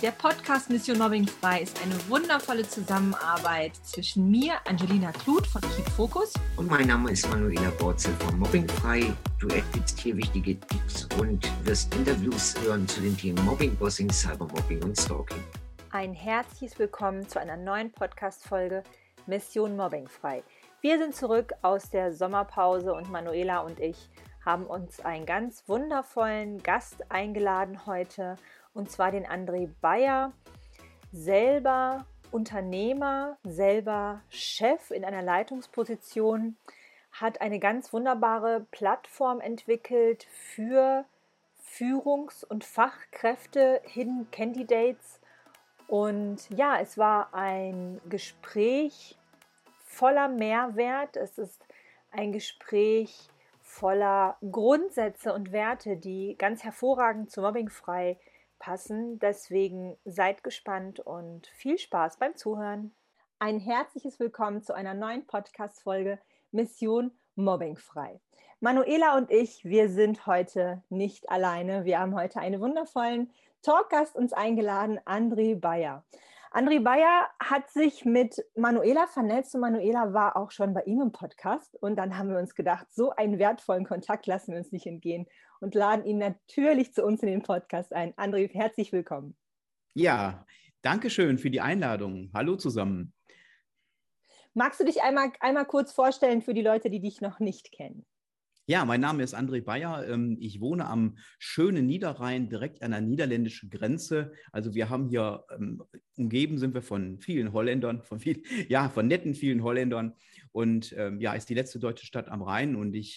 Der Podcast Mission Mobbing Frei ist eine wundervolle Zusammenarbeit zwischen mir, Angelina Kluth von Keep Focus. Und mein Name ist Manuela Borzel von Mobbing Frei. Du erhältst hier wichtige Tipps und wirst Interviews hören zu den Themen Mobbing, Bossing, Cybermobbing und Stalking. Ein herzliches Willkommen zu einer neuen Podcast-Folge Mission Mobbing Frei. Wir sind zurück aus der Sommerpause und Manuela und ich haben uns einen ganz wundervollen Gast eingeladen heute und zwar den André Bayer, selber Unternehmer, selber Chef in einer Leitungsposition, hat eine ganz wunderbare Plattform entwickelt für Führungs- und Fachkräfte, Hidden Candidates. Und ja, es war ein Gespräch voller Mehrwert. Es ist ein Gespräch voller Grundsätze und Werte, die ganz hervorragend zu Mobbingfrei passen. Deswegen seid gespannt und viel Spaß beim Zuhören. Ein herzliches Willkommen zu einer neuen Podcast-Folge Mission Mobbingfrei. Manuela und ich, wir sind heute nicht alleine. Wir haben heute einen wundervollen Talkgast uns eingeladen, André Bayer. André Bayer hat sich mit Manuela vernetzt und Manuela war auch schon bei ihm im Podcast. Und dann haben wir uns gedacht, so einen wertvollen Kontakt lassen wir uns nicht entgehen und laden ihn natürlich zu uns in den Podcast ein. André, herzlich willkommen. Ja, danke schön für die Einladung. Hallo zusammen. Magst du dich einmal, einmal kurz vorstellen für die Leute, die dich noch nicht kennen? Ja, mein Name ist André Bayer. Ähm, ich wohne am schönen Niederrhein, direkt an der niederländischen Grenze. Also wir haben hier, ähm, umgeben sind wir von vielen Holländern, von viel, ja, von netten vielen Holländern. Und ähm, ja, ist die letzte deutsche Stadt am Rhein. Und ich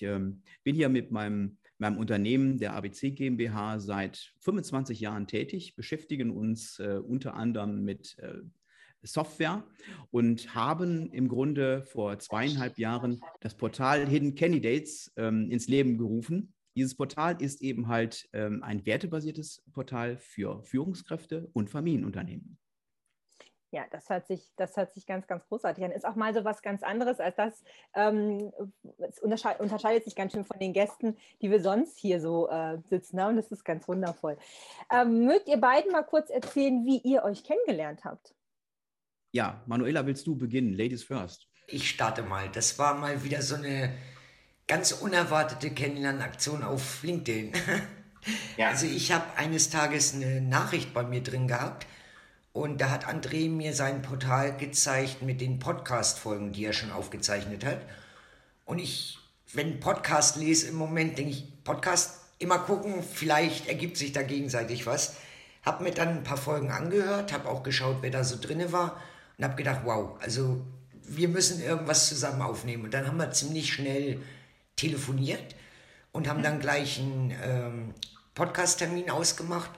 bin hier mit meinem, meinem Unternehmen, der ABC GmbH, seit 25 Jahren tätig, beschäftigen uns äh, unter anderem mit äh, Software und haben im Grunde vor zweieinhalb Jahren das Portal Hidden Candidates ähm, ins Leben gerufen. Dieses Portal ist eben halt ähm, ein wertebasiertes Portal für Führungskräfte und Familienunternehmen. Ja, das hört sich, das hört sich ganz, ganz großartig an. Ist auch mal so was ganz anderes als das. Ähm, es unterscheidet, unterscheidet sich ganz schön von den Gästen, die wir sonst hier so äh, sitzen haben. Das ist ganz wundervoll. Ähm, mögt ihr beiden mal kurz erzählen, wie ihr euch kennengelernt habt? Ja, Manuela, willst du beginnen? Ladies first. Ich starte mal. Das war mal wieder so eine ganz unerwartete Kennenlernaktion auf LinkedIn. Ja. Also ich habe eines Tages eine Nachricht bei mir drin gehabt und da hat André mir sein Portal gezeigt mit den Podcast-Folgen, die er schon aufgezeichnet hat. Und ich, wenn Podcast lese im Moment, denke ich, Podcast immer gucken, vielleicht ergibt sich da gegenseitig was. Hab mir dann ein paar Folgen angehört, habe auch geschaut, wer da so drinne war und habe gedacht, wow, also wir müssen irgendwas zusammen aufnehmen. Und dann haben wir ziemlich schnell telefoniert und haben dann gleich einen ähm, Podcast-Termin ausgemacht.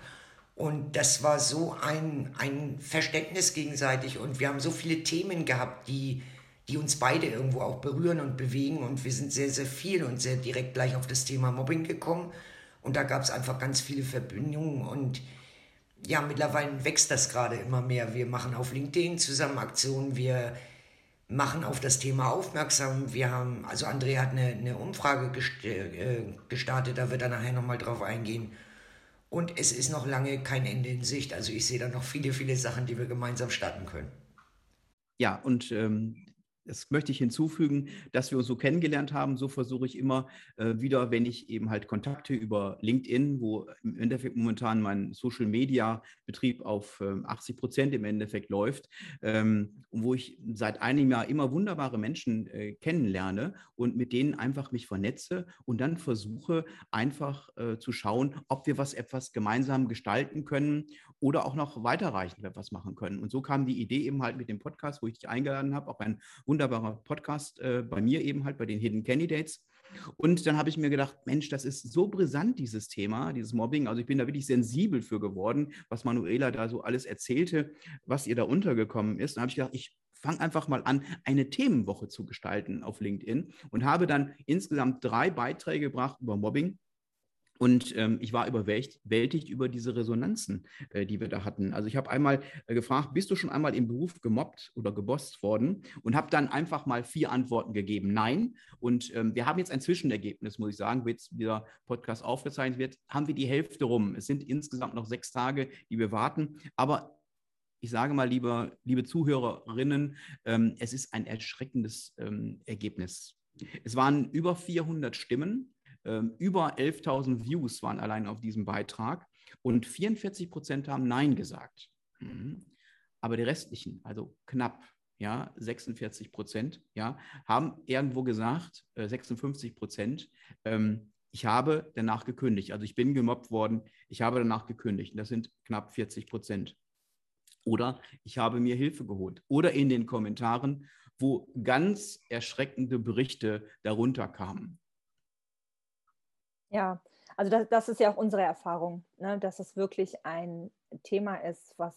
Und das war so ein, ein Verständnis gegenseitig. Und wir haben so viele Themen gehabt, die, die uns beide irgendwo auch berühren und bewegen. Und wir sind sehr, sehr viel und sehr direkt gleich auf das Thema Mobbing gekommen. Und da gab es einfach ganz viele Verbindungen. Und ja, mittlerweile wächst das gerade immer mehr. Wir machen auf LinkedIn zusammen Aktionen, wir machen auf das Thema aufmerksam. Wir haben, also André hat eine, eine Umfrage äh, gestartet, da wird er nachher nochmal drauf eingehen. Und es ist noch lange kein Ende in Sicht. Also ich sehe da noch viele, viele Sachen, die wir gemeinsam starten können. Ja, und ähm, das möchte ich hinzufügen, dass wir uns so kennengelernt haben. So versuche ich immer äh, wieder, wenn ich eben halt Kontakte über LinkedIn, wo im Endeffekt momentan mein Social Media Betrieb auf äh, 80 Prozent im Endeffekt läuft, ähm, wo ich seit einem Jahr immer wunderbare Menschen äh, kennenlerne und mit denen einfach mich vernetze und dann versuche einfach äh, zu schauen, ob wir was etwas gemeinsam gestalten können oder auch noch weiterreichend etwas machen können. Und so kam die Idee eben halt mit dem Podcast, wo ich dich eingeladen habe, auch ein wunderbarer Podcast äh, bei mir eben halt bei den Hidden Candidates. Und dann habe ich mir gedacht, Mensch, das ist so brisant, dieses Thema, dieses Mobbing. Also ich bin da wirklich sensibel für geworden, was Manuela da so alles erzählte, was ihr da untergekommen ist. Dann habe ich gedacht, ich fange einfach mal an, eine Themenwoche zu gestalten auf LinkedIn und habe dann insgesamt drei Beiträge gebracht über Mobbing Und ähm, ich war überwältigt über diese Resonanzen, äh, die wir da hatten. Also ich habe einmal äh, gefragt, bist du schon einmal im Beruf gemobbt oder gebosst worden? Und habe dann einfach mal vier Antworten gegeben. Nein. Und ähm, wir haben jetzt ein Zwischenergebnis, muss ich sagen, wo jetzt dieser Podcast aufgezeichnet wird, haben wir die Hälfte rum. Es sind insgesamt noch sechs Tage, die wir warten. Aber ich sage mal, liebe, liebe Zuhörerinnen, ähm, es ist ein erschreckendes ähm, Ergebnis. Es waren über 400 Stimmen ähm, über 11.000 Views waren allein auf diesem Beitrag und 44 Prozent haben Nein gesagt. Mhm. Aber die restlichen, also knapp, ja, 46 Prozent, ja, haben irgendwo gesagt, äh, 56 Prozent, ähm, ich habe danach gekündigt. Also ich bin gemobbt worden, ich habe danach gekündigt. Das sind knapp 40 Prozent. Oder ich habe mir Hilfe geholt. Oder in den Kommentaren, wo ganz erschreckende Berichte darunter kamen. Ja, also das, das ist ja auch unsere Erfahrung, ne? dass es wirklich ein Thema ist, was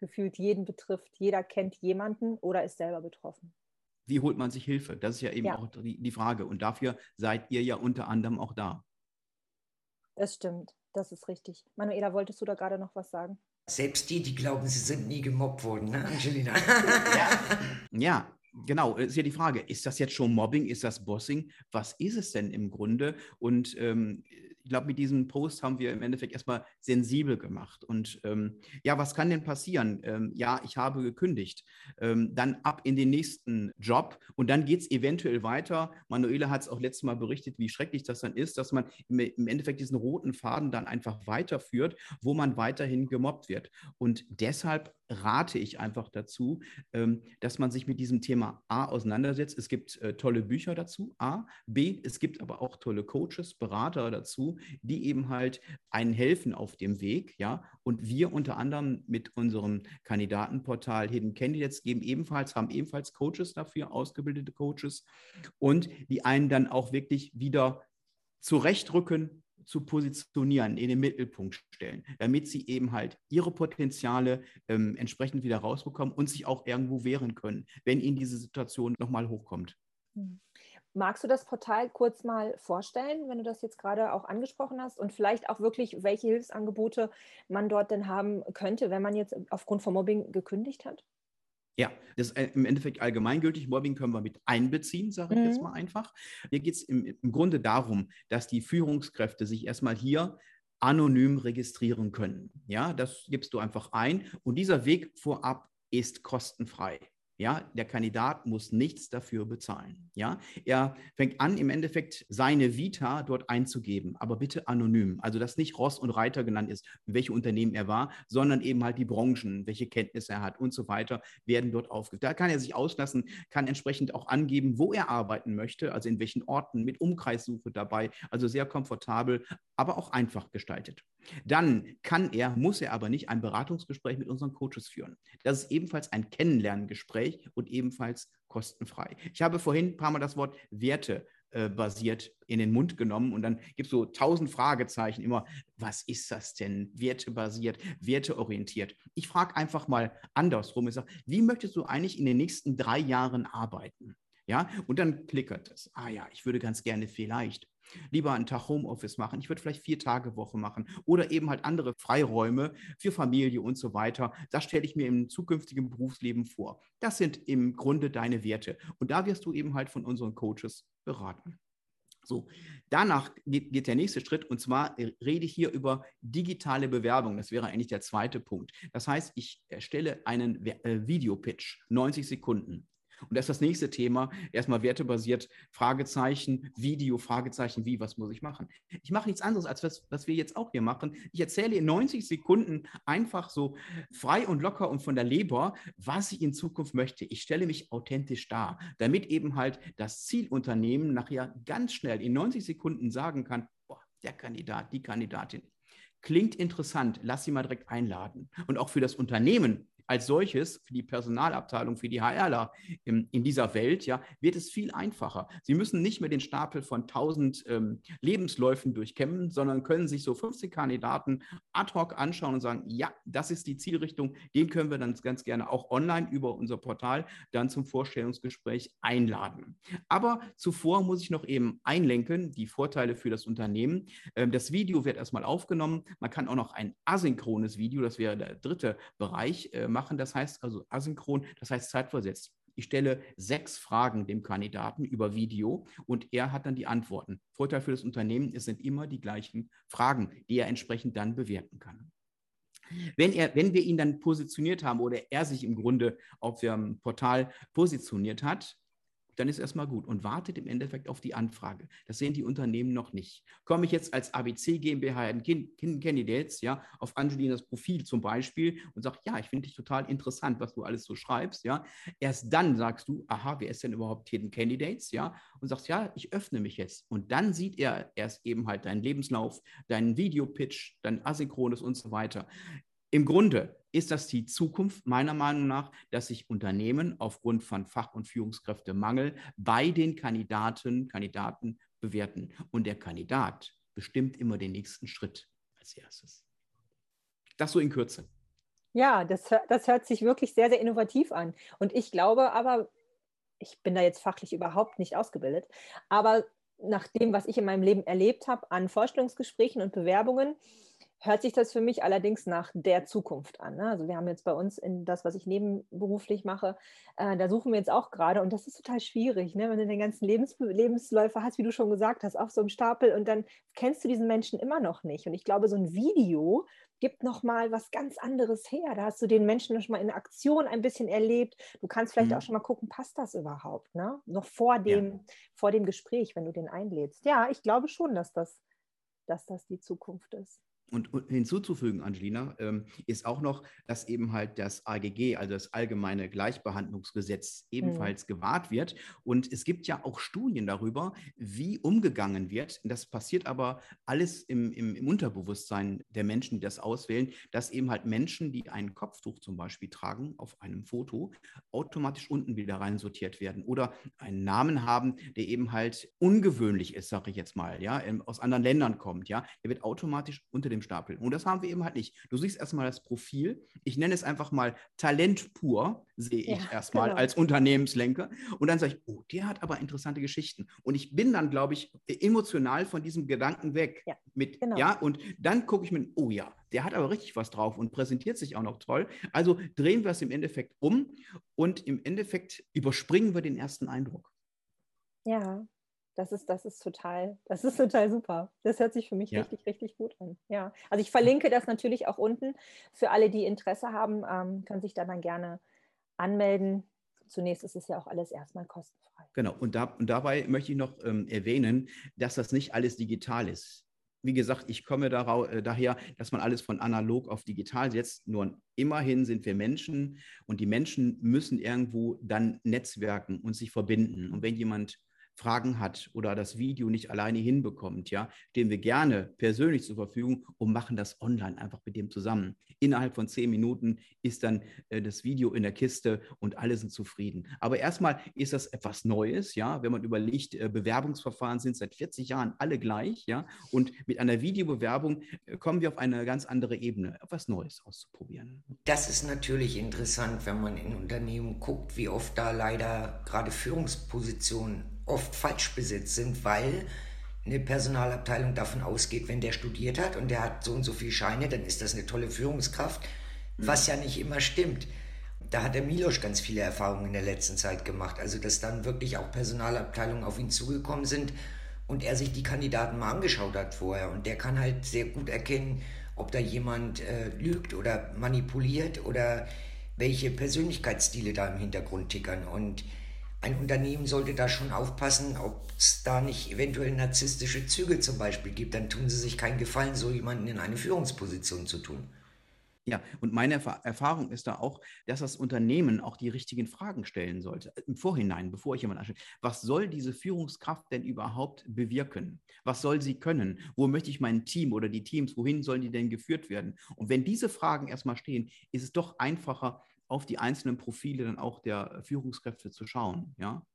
gefühlt jeden betrifft. Jeder kennt jemanden oder ist selber betroffen. Wie holt man sich Hilfe? Das ist ja eben ja. auch die, die Frage. Und dafür seid ihr ja unter anderem auch da. Das stimmt, das ist richtig. Manuela, wolltest du da gerade noch was sagen? Selbst die, die glauben, sie sind nie gemobbt worden, ne, Angelina? ja. ja, Genau, ist ja die Frage, ist das jetzt schon Mobbing, ist das Bossing? Was ist es denn im Grunde? Und ähm, glaube, mit diesem Post haben wir im Endeffekt erstmal sensibel gemacht. Und ähm, ja, was kann denn passieren? Ähm, ja, ich habe gekündigt. Ähm, dann ab in den nächsten Job und dann geht es eventuell weiter. Manuela hat es auch letztes Mal berichtet, wie schrecklich das dann ist, dass man im, im Endeffekt diesen roten Faden dann einfach weiterführt, wo man weiterhin gemobbt wird. Und deshalb rate ich einfach dazu, ähm, dass man sich mit diesem Thema A auseinandersetzt. Es gibt äh, tolle Bücher dazu, A. B, es gibt aber auch tolle Coaches, Berater dazu, die eben halt einen helfen auf dem Weg, ja. Und wir unter anderem mit unserem Kandidatenportal Hidden Candidates geben ebenfalls, haben ebenfalls Coaches dafür, ausgebildete Coaches und die einen dann auch wirklich wieder zurechtrücken, zu positionieren, in den Mittelpunkt stellen, damit sie eben halt ihre Potenziale ähm, entsprechend wieder rausbekommen und sich auch irgendwo wehren können, wenn ihnen diese Situation nochmal hochkommt. Hm. Magst du das Portal kurz mal vorstellen, wenn du das jetzt gerade auch angesprochen hast und vielleicht auch wirklich, welche Hilfsangebote man dort denn haben könnte, wenn man jetzt aufgrund von Mobbing gekündigt hat? Ja, das ist äh, im Endeffekt allgemeingültig. Mobbing können wir mit einbeziehen, sage ich mhm. jetzt mal einfach. Hier geht es im, im Grunde darum, dass die Führungskräfte sich erstmal hier anonym registrieren können. Ja, das gibst du einfach ein und dieser Weg vorab ist kostenfrei. Ja, der Kandidat muss nichts dafür bezahlen. Ja, er fängt an, im Endeffekt seine Vita dort einzugeben, aber bitte anonym. Also, dass nicht Ross und Reiter genannt ist, welche Unternehmen er war, sondern eben halt die Branchen, welche Kenntnisse er hat und so weiter, werden dort aufgeführt. Da kann er sich auslassen, kann entsprechend auch angeben, wo er arbeiten möchte, also in welchen Orten, mit Umkreissuche dabei. Also sehr komfortabel, aber auch einfach gestaltet. Dann kann er, muss er aber nicht ein Beratungsgespräch mit unseren Coaches führen. Das ist ebenfalls ein Kennenlerngespräch und ebenfalls kostenfrei. Ich habe vorhin ein paar Mal das Wort Werte äh, basiert in den Mund genommen und dann gibt es so tausend Fragezeichen immer, was ist das denn? Wertebasiert, werteorientiert. Ich frage einfach mal andersrum. Ich sage, wie möchtest du eigentlich in den nächsten drei Jahren arbeiten? Ja, und dann klickert es. Ah ja, ich würde ganz gerne vielleicht lieber einen Tag Homeoffice machen. Ich würde vielleicht vier Tage Woche machen oder eben halt andere Freiräume für Familie und so weiter. Das stelle ich mir im zukünftigen Berufsleben vor. Das sind im Grunde deine Werte. Und da wirst du eben halt von unseren Coaches beraten. So, danach geht, geht, der nächste Schritt und zwar rede ich hier über digitale Bewerbung. Das wäre eigentlich der zweite Punkt. Das heißt, ich erstelle einen äh, Videopitch, 90 Sekunden. Und das ist das nächste Thema. Erstmal wertebasiert, Fragezeichen, Video, Fragezeichen, wie, was muss ich machen? Ich mache nichts anderes, als was, was wir jetzt auch hier machen. Ich erzähle in 90 Sekunden einfach so frei und locker und von der Leber, was ich in Zukunft möchte. Ich stelle mich authentisch dar, damit eben halt das Zielunternehmen nachher ganz schnell in 90 Sekunden sagen kann, boah, der Kandidat, die Kandidatin, klingt interessant, lass sie mal direkt einladen. Und auch für das Unternehmen als solches für die Personalabteilung, für die HRler in, in dieser Welt, ja, wird es viel einfacher. Sie müssen nicht mehr den Stapel von 1000 ähm, Lebensläufen durchkämmen, sondern können sich so 50 Kandidaten ad hoc anschauen und sagen, ja, das ist die Zielrichtung, den können wir dann ganz gerne auch online über unser Portal dann zum Vorstellungsgespräch einladen. Aber zuvor muss ich noch eben einlenken, die Vorteile für das Unternehmen. Ähm, das Video wird erstmal aufgenommen. Man kann auch noch ein asynchrones Video, das wäre der dritte Bereich, äh, machen. Das heißt also asynchron, das heißt zeitversetzt. Ich stelle sechs Fragen dem Kandidaten über Video und er hat dann die Antworten. Vorteil für das Unternehmen, es sind immer die gleichen Fragen, die er entsprechend dann bewerten kann. Wenn, er, wenn wir ihn dann positioniert haben oder er sich im Grunde auf dem Portal positioniert hat, dann ist erstmal gut und wartet im Endeffekt auf die Anfrage. Das sehen die Unternehmen noch nicht. Komme ich jetzt als ABC GmbH in Candidates, ja, auf Angelinas Profil zum Beispiel und sage, ja, ich finde dich total interessant, was du alles so schreibst, ja. Erst dann sagst du, aha, wer ist denn überhaupt Hidden Candidates, ja, und sagst, ja, ich öffne mich jetzt. Und dann sieht er erst eben halt deinen Lebenslauf, deinen Videopitch, dein Asynchrones und so weiter. Im Grunde ist das die Zukunft meiner Meinung nach, dass sich Unternehmen aufgrund von Fach- und Führungskräftemangel bei den Kandidaten, Kandidaten bewerten. Und der Kandidat bestimmt immer den nächsten Schritt als erstes. Das so in Kürze. Ja, das, das hört sich wirklich sehr, sehr innovativ an. Und ich glaube aber, ich bin da jetzt fachlich überhaupt nicht ausgebildet, aber nach dem, was ich in meinem Leben erlebt habe an Vorstellungsgesprächen und Bewerbungen, hört sich das für mich allerdings nach der Zukunft an. Ne? Also wir haben jetzt bei uns in das, was ich nebenberuflich mache, äh, da suchen wir jetzt auch gerade und das ist total schwierig, ne? wenn du den ganzen Lebens Lebensläufer hast, wie du schon gesagt hast, auf so einem Stapel und dann kennst du diesen Menschen immer noch nicht. Und ich glaube, so ein Video gibt noch mal was ganz anderes her. Da hast du den Menschen schon mal in Aktion ein bisschen erlebt. Du kannst vielleicht mhm. auch schon mal gucken, passt das überhaupt? Ne? Noch vor dem, ja. vor dem Gespräch, wenn du den einlädst. Ja, ich glaube schon, dass das, dass das die Zukunft ist. Und hinzuzufügen, Angelina, ähm, ist auch noch, dass eben halt das AGG, also das Allgemeine Gleichbehandlungsgesetz, ebenfalls mhm. gewahrt wird. Und es gibt ja auch Studien darüber, wie umgegangen wird. Das passiert aber alles im, im, im Unterbewusstsein der Menschen, die das auswählen, dass eben halt Menschen, die ein Kopftuch zum Beispiel tragen auf einem Foto, automatisch unten wieder rein sortiert werden oder einen Namen haben, der eben halt ungewöhnlich ist, sage ich jetzt mal, ja, aus anderen Ländern kommt, ja, der wird automatisch unter dem dem Stapel. Und das haben wir eben halt nicht. Du siehst erstmal das Profil. Ich nenne es einfach mal Talent pur, sehe ich ja, erstmal genau. als Unternehmenslenker. Und dann sage ich, oh, der hat aber interessante Geschichten. Und ich bin dann, glaube ich, emotional von diesem Gedanken weg. Ja, mit, genau. ja und dann gucke ich mir, oh ja, der hat aber richtig was drauf und präsentiert sich auch noch toll. Also drehen wir es im Endeffekt um und im Endeffekt überspringen wir den ersten Eindruck. Ja, das ist, das ist total, das ist total super. Das hört sich für mich ja. richtig, richtig gut an. Ja. Also ich verlinke das natürlich auch unten. Für alle, die Interesse haben, ähm, können sich da dann gerne anmelden. Zunächst ist es ja auch alles erstmal kostenfrei. Genau, und, da, und dabei möchte ich noch ähm, erwähnen, dass das nicht alles digital ist. Wie gesagt, ich komme darauf, äh, daher, dass man alles von analog auf digital setzt. Nur immerhin sind wir Menschen und die Menschen müssen irgendwo dann netzwerken und sich verbinden. Und wenn jemand Fragen hat oder das Video nicht alleine hinbekommt, ja, stehen wir gerne persönlich zur Verfügung und machen das online einfach mit dem zusammen. Innerhalb von zehn Minuten ist dann äh, das Video in der Kiste und alle sind zufrieden. Aber erstmal ist das etwas Neues, ja, wenn man überlegt, äh, Bewerbungsverfahren sind seit 40 Jahren alle gleich, ja, und mit einer Videobewerbung äh, kommen wir auf eine ganz andere Ebene, etwas Neues auszuprobieren. Das ist natürlich interessant, wenn man in Unternehmen guckt, wie oft da leider gerade Führungspositionen oft falsch besetzt sind, weil eine Personalabteilung davon ausgeht, wenn der studiert hat und der hat so und so viele Scheine, dann ist das eine tolle Führungskraft, was ja nicht immer stimmt. Da hat der Milosch ganz viele Erfahrungen in der letzten Zeit gemacht. Also, dass dann wirklich auch Personalabteilungen auf ihn zugekommen sind und er sich die Kandidaten mal angeschaut hat vorher. Und der kann halt sehr gut erkennen, ob da jemand äh, lügt oder manipuliert oder welche Persönlichkeitsstile da im Hintergrund tickern. Und ein Unternehmen sollte da schon aufpassen, ob es da nicht eventuell narzisstische Züge zum Beispiel gibt. Dann tun sie sich keinen Gefallen, so jemanden in eine Führungsposition zu tun. Ja, und meine Erfahrung ist da auch, dass das Unternehmen auch die richtigen Fragen stellen sollte. Im Vorhinein, bevor ich jemanden anstelle. Was soll diese Führungskraft denn überhaupt bewirken? Was soll sie können? Wo möchte ich mein Team oder die Teams, wohin sollen die denn geführt werden? Und wenn diese Fragen erstmal stehen, ist es doch einfacher, auf die einzelnen Profile dann auch der Führungskräfte zu schauen. Ja?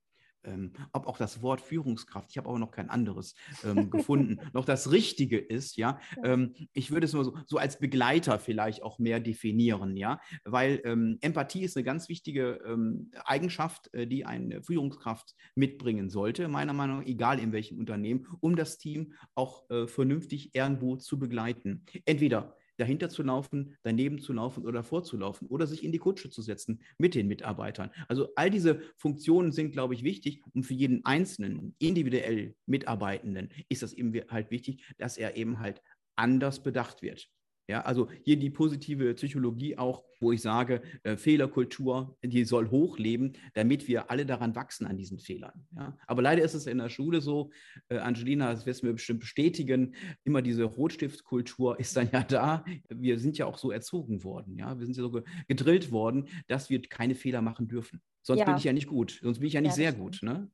ähm, ob auch das Wort Führungskraft, ich habe aber noch kein anderes ähm, gefunden, noch das Richtige ist, ja. Ähm, ich würde es nur so, so, als Begleiter vielleicht auch mehr definieren, ja, weil ähm, Empathie ist eine ganz wichtige ähm, Eigenschaft, äh, die eine Führungskraft mitbringen sollte, meiner Meinung nach, egal in welchem Unternehmen, um das Team auch äh, vernünftig irgendwo zu begleiten. Entweder dahinter zu laufen, daneben zu laufen oder vorzulaufen oder sich in die Kutsche zu setzen mit den Mitarbeitern. Also all diese Funktionen sind, glaube ich, wichtig und für jeden einzelnen individuell Mitarbeitenden ist das eben halt wichtig, dass er eben halt anders bedacht wird. Ja, also hier die positive Psychologie auch, wo ich sage, äh, Fehlerkultur, die soll hochleben, damit wir alle daran wachsen an diesen Fehlern. Ja? Aber leider ist es in der Schule so, äh, Angelina, das wirst du mir bestimmt bestätigen, immer diese Rotstiftkultur ist dann ja da. Wir sind ja auch so erzogen worden, ja, wir sind ja so gedrillt worden, dass wir keine Fehler machen dürfen. Sonst ja. bin ich ja nicht gut, sonst bin ich ja nicht ja, sehr gut. Ne?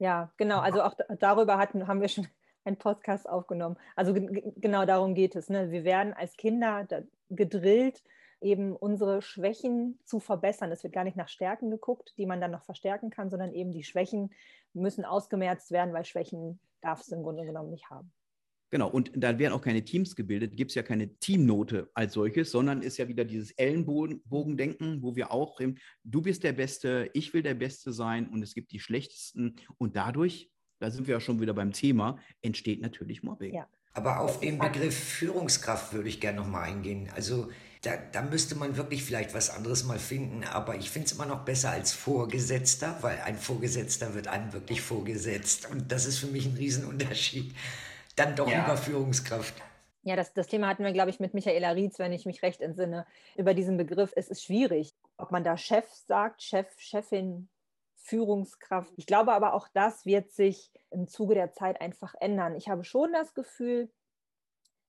Ja, genau. Also auch darüber hatten, haben wir schon einen Podcast aufgenommen. Also genau darum geht es. Ne? Wir werden als Kinder gedrillt, eben unsere Schwächen zu verbessern. Es wird gar nicht nach Stärken geguckt, die man dann noch verstärken kann, sondern eben die Schwächen müssen ausgemerzt werden, weil Schwächen darf es im Grunde genommen nicht haben. Genau, und da werden auch keine Teams gebildet, gibt es ja keine Teamnote als solches, sondern ist ja wieder dieses Ellenbogendenken, wo wir auch, du bist der Beste, ich will der Beste sein und es gibt die Schlechtesten und dadurch da sind wir ja schon wieder beim Thema, entsteht natürlich Mobbing. Ja. Aber auf den Begriff Führungskraft würde ich gerne nochmal eingehen. Also da, da, müsste man wirklich vielleicht was anderes mal finden, aber ich finde es immer noch besser als Vorgesetzter, weil ein Vorgesetzter wird einem wirklich vorgesetzt. Und das ist für mich ein Riesenunterschied. Dann doch ja. über Führungskraft. Ja, das, das Thema hatten wir, glaube ich, mit Michaela Rietz, wenn ich mich recht entsinne, über diesen Begriff. Es ist schwierig, ob man da Chef sagt, Chef, Chefin, Führungskraft. Ich glaube aber auch das wird sich im Zuge der Zeit einfach ändern. Ich habe schon das Gefühl,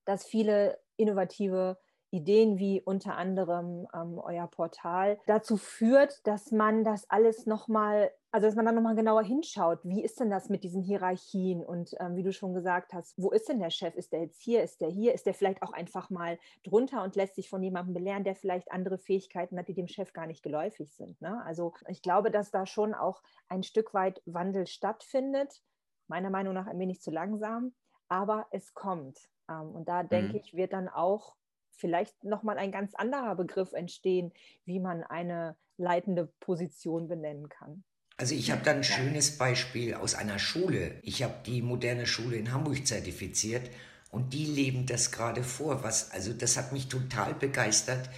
dass viele innovative Ideen wie unter anderem ähm, euer Portal dazu führt, dass man das alles nochmal, also dass man dann nochmal genauer hinschaut. Wie ist denn das mit diesen Hierarchien? Und ähm, wie du schon gesagt hast, wo ist denn der Chef? Ist der jetzt hier? Ist der hier? Ist der vielleicht auch einfach mal drunter und lässt sich von jemandem belehren, der vielleicht andere Fähigkeiten hat, die dem Chef gar nicht geläufig sind? Ne? Also ich glaube, dass da schon auch ein Stück weit Wandel stattfindet. Meiner Meinung nach ein wenig zu langsam, aber es kommt. Ähm, und da denke mhm. ich, wird dann auch vielleicht nochmal ein ganz anderer Begriff entstehen, wie man eine leitende Position benennen kann. Also ich habe da ein schönes Beispiel aus einer Schule. Ich habe die moderne Schule in Hamburg zertifiziert und die leben das gerade vor. Was, also das hat mich total begeistert.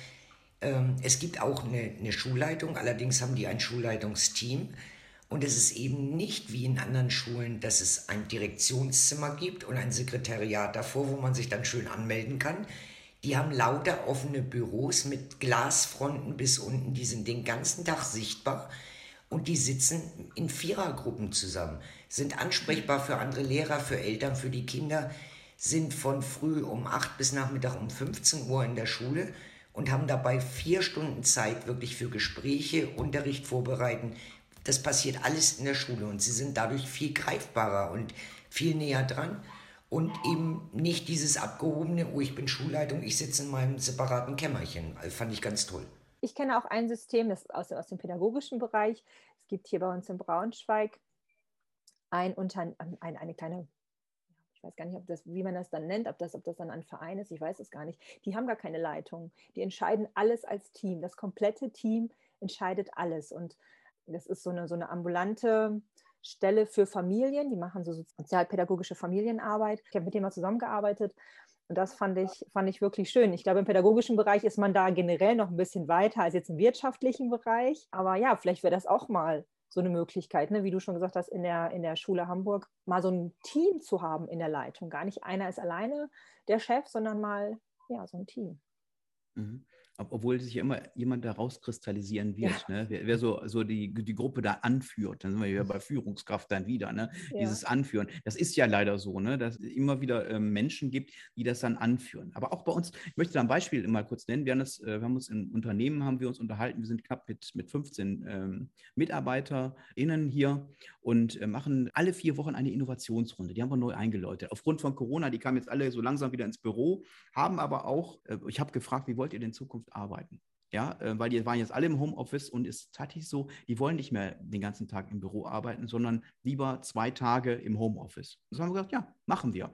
Ähm, es gibt auch eine, eine Schulleitung, allerdings haben die ein Schulleitungsteam. Und es ist eben nicht wie in anderen Schulen, dass es ein Direktionszimmer gibt und ein Sekretariat davor, wo man sich dann schön anmelden kann. Die haben lauter offene Büros mit Glasfronten bis unten, die sind den ganzen Tag sichtbar und die sitzen in Vierergruppen zusammen, sind ansprechbar für andere Lehrer, für Eltern, für die Kinder, sind von früh um 8 bis Nachmittag um 15 Uhr in der Schule und haben dabei vier Stunden Zeit wirklich für Gespräche, Unterricht vorbereiten. Das passiert alles in der Schule und sie sind dadurch viel greifbarer und viel näher dran und eben nicht dieses abgehobene, oh, ich bin Schulleitung, ich sitze in meinem separaten Kämmerchen. Also fand ich ganz toll. Ich kenne auch ein System, das ist aus, aus dem pädagogischen Bereich. Es gibt hier bei uns in Braunschweig ein Unter, ein, eine kleine ich weiß gar nicht, ob das, wie man das dann nennt, ob das, ob das dann ein Verein ist, ich weiß es gar nicht. Die haben gar keine Leitung. Die entscheiden alles als Team. Das komplette Team entscheidet alles. Und das ist so eine, so eine ambulante Stelle für Familien, die machen so sozialpädagogische Familienarbeit. Ich habe mit denen mal zusammengearbeitet und das fand ich, fand ich wirklich schön. Ich glaube, im pädagogischen Bereich ist man da generell noch ein bisschen weiter als jetzt im wirtschaftlichen Bereich. Aber ja, vielleicht wäre das auch mal so eine Möglichkeit, ne? wie du schon gesagt hast, in der, in der Schule Hamburg mal so ein Team zu haben in der Leitung. Gar nicht einer ist alleine der Chef, sondern mal ja, so ein Team. Mhm obwohl sich immer jemand da rauskristallisieren wird, ja. ne? wer, wer, so, so die, die Gruppe da anführt, dann sind wir ja bei Führungskraft dann wieder, ne? Ja. dieses Anführen. Das ist ja leider so, ne? dass es immer wieder äh, Menschen gibt, die das dann anführen. Aber auch bei uns, ich möchte da ein Beispiel mal kurz nennen, wir haben, das, äh, wir haben uns in Unternehmen, haben wir uns unterhalten, wir sind knapp mit, mit 15 ähm, MitarbeiterInnen hier und äh, machen alle vier Wochen eine Innovationsrunde, die haben wir neu eingeläutet. Aufgrund von Corona, die kamen jetzt alle so langsam wieder ins Büro, haben aber auch, äh, ich habe gefragt, wie wollt ihr denn in Zukunft arbeiten. Ja, äh, weil die waren jetzt alle im Homeoffice und es ist tatsächlich so, die wollen nicht mehr den ganzen Tag im Büro arbeiten, sondern lieber zwei Tage im Homeoffice. Das haben wir gesagt, ja, machen wir.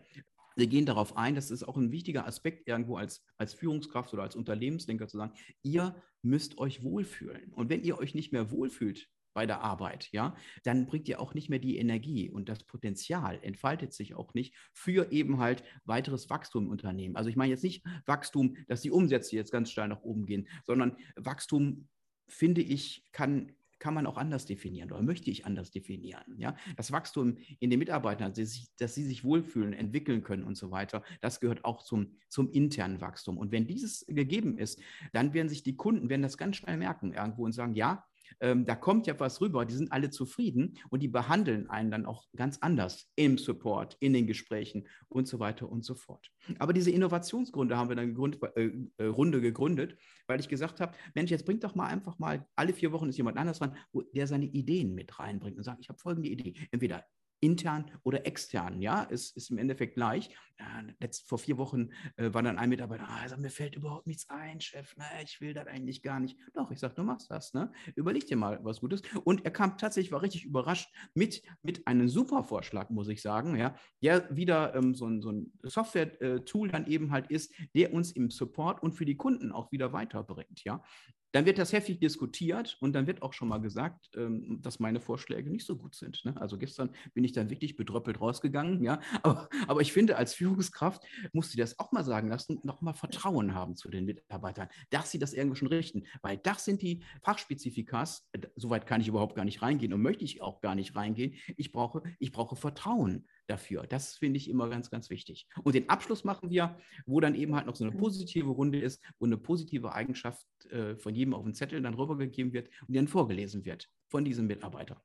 Wir gehen darauf ein, das ist auch ein wichtiger Aspekt irgendwo als, als Führungskraft oder als Unternehmenslenker zu sagen, ihr müsst euch wohlfühlen. Und wenn ihr euch nicht mehr wohlfühlt bei der Arbeit, ja, dann bringt ihr auch nicht mehr die Energie und das Potenzial entfaltet sich auch nicht für eben halt weiteres Wachstum im Unternehmen. Also ich meine jetzt nicht Wachstum, dass die Umsätze jetzt ganz steil nach oben gehen, sondern Wachstum, finde ich, kann kann man auch anders definieren oder möchte ich anders definieren. Ja? Das Wachstum in den Mitarbeitern, dass sie, sich, dass sie sich wohlfühlen, entwickeln können und so weiter, das gehört auch zum, zum internen Wachstum. Und wenn dieses gegeben ist, dann werden sich die Kunden werden das ganz schnell merken irgendwo und sagen, ja, ähm, da kommt ja was rüber, die sind alle zufrieden und die behandeln einen dann auch ganz anders im Support, in den Gesprächen und so weiter und so fort. Aber diese Innovationsgründe haben wir dann gegründet, äh, äh, Runde gegründet, weil ich gesagt habe, Mensch, jetzt bringt doch mal einfach mal, alle vier Wochen ist jemand anders dran, der seine Ideen mit reinbringt und sagt, ich habe folgende Idee. Entweder intern oder extern. Ja, es ist im Endeffekt gleich. Ja, letzt, vor vier Wochen äh, war dann ein Mitarbeiter, ah, also mir fällt überhaupt nichts ein, Chef, ne, ich will das eigentlich gar nicht. Doch, ich sage, du machst das, ne? Überleg dir mal was Gutes. Und er kam tatsächlich, war richtig überrascht mit, mit einem super Vorschlag, muss ich sagen, ja, der wieder ähm, so ein, so ein Software-Tool dann eben halt ist, der uns im Support und für die Kunden auch wieder weiterbringt, ja. Dann wird das heftig diskutiert und dann wird auch schon mal gesagt, ähm, dass meine Vorschläge nicht so gut sind. Ne? Also gestern bin ich dann wirklich bedröppelt rausgegangen, ja. Aber, aber ich finde, als Führungskraft muss sie das auch mal sagen lassen, noch mal Vertrauen haben zu den Mitarbeitern, dass sie das irgendwo schon richten. Weil das sind die Fachspezifikas, äh, soweit kann ich überhaupt gar nicht reingehen und möchte ich auch gar nicht reingehen. Ich brauche, ich brauche Vertrauen dafür. Das finde ich immer ganz, ganz wichtig. Und den Abschluss machen wir, wo dann eben halt noch so eine positive Runde ist, wo eine positive Eigenschaft äh, von jedem auf den Zettel dann rübergegeben wird und dann vorgelesen wird von diesem Mitarbeiter.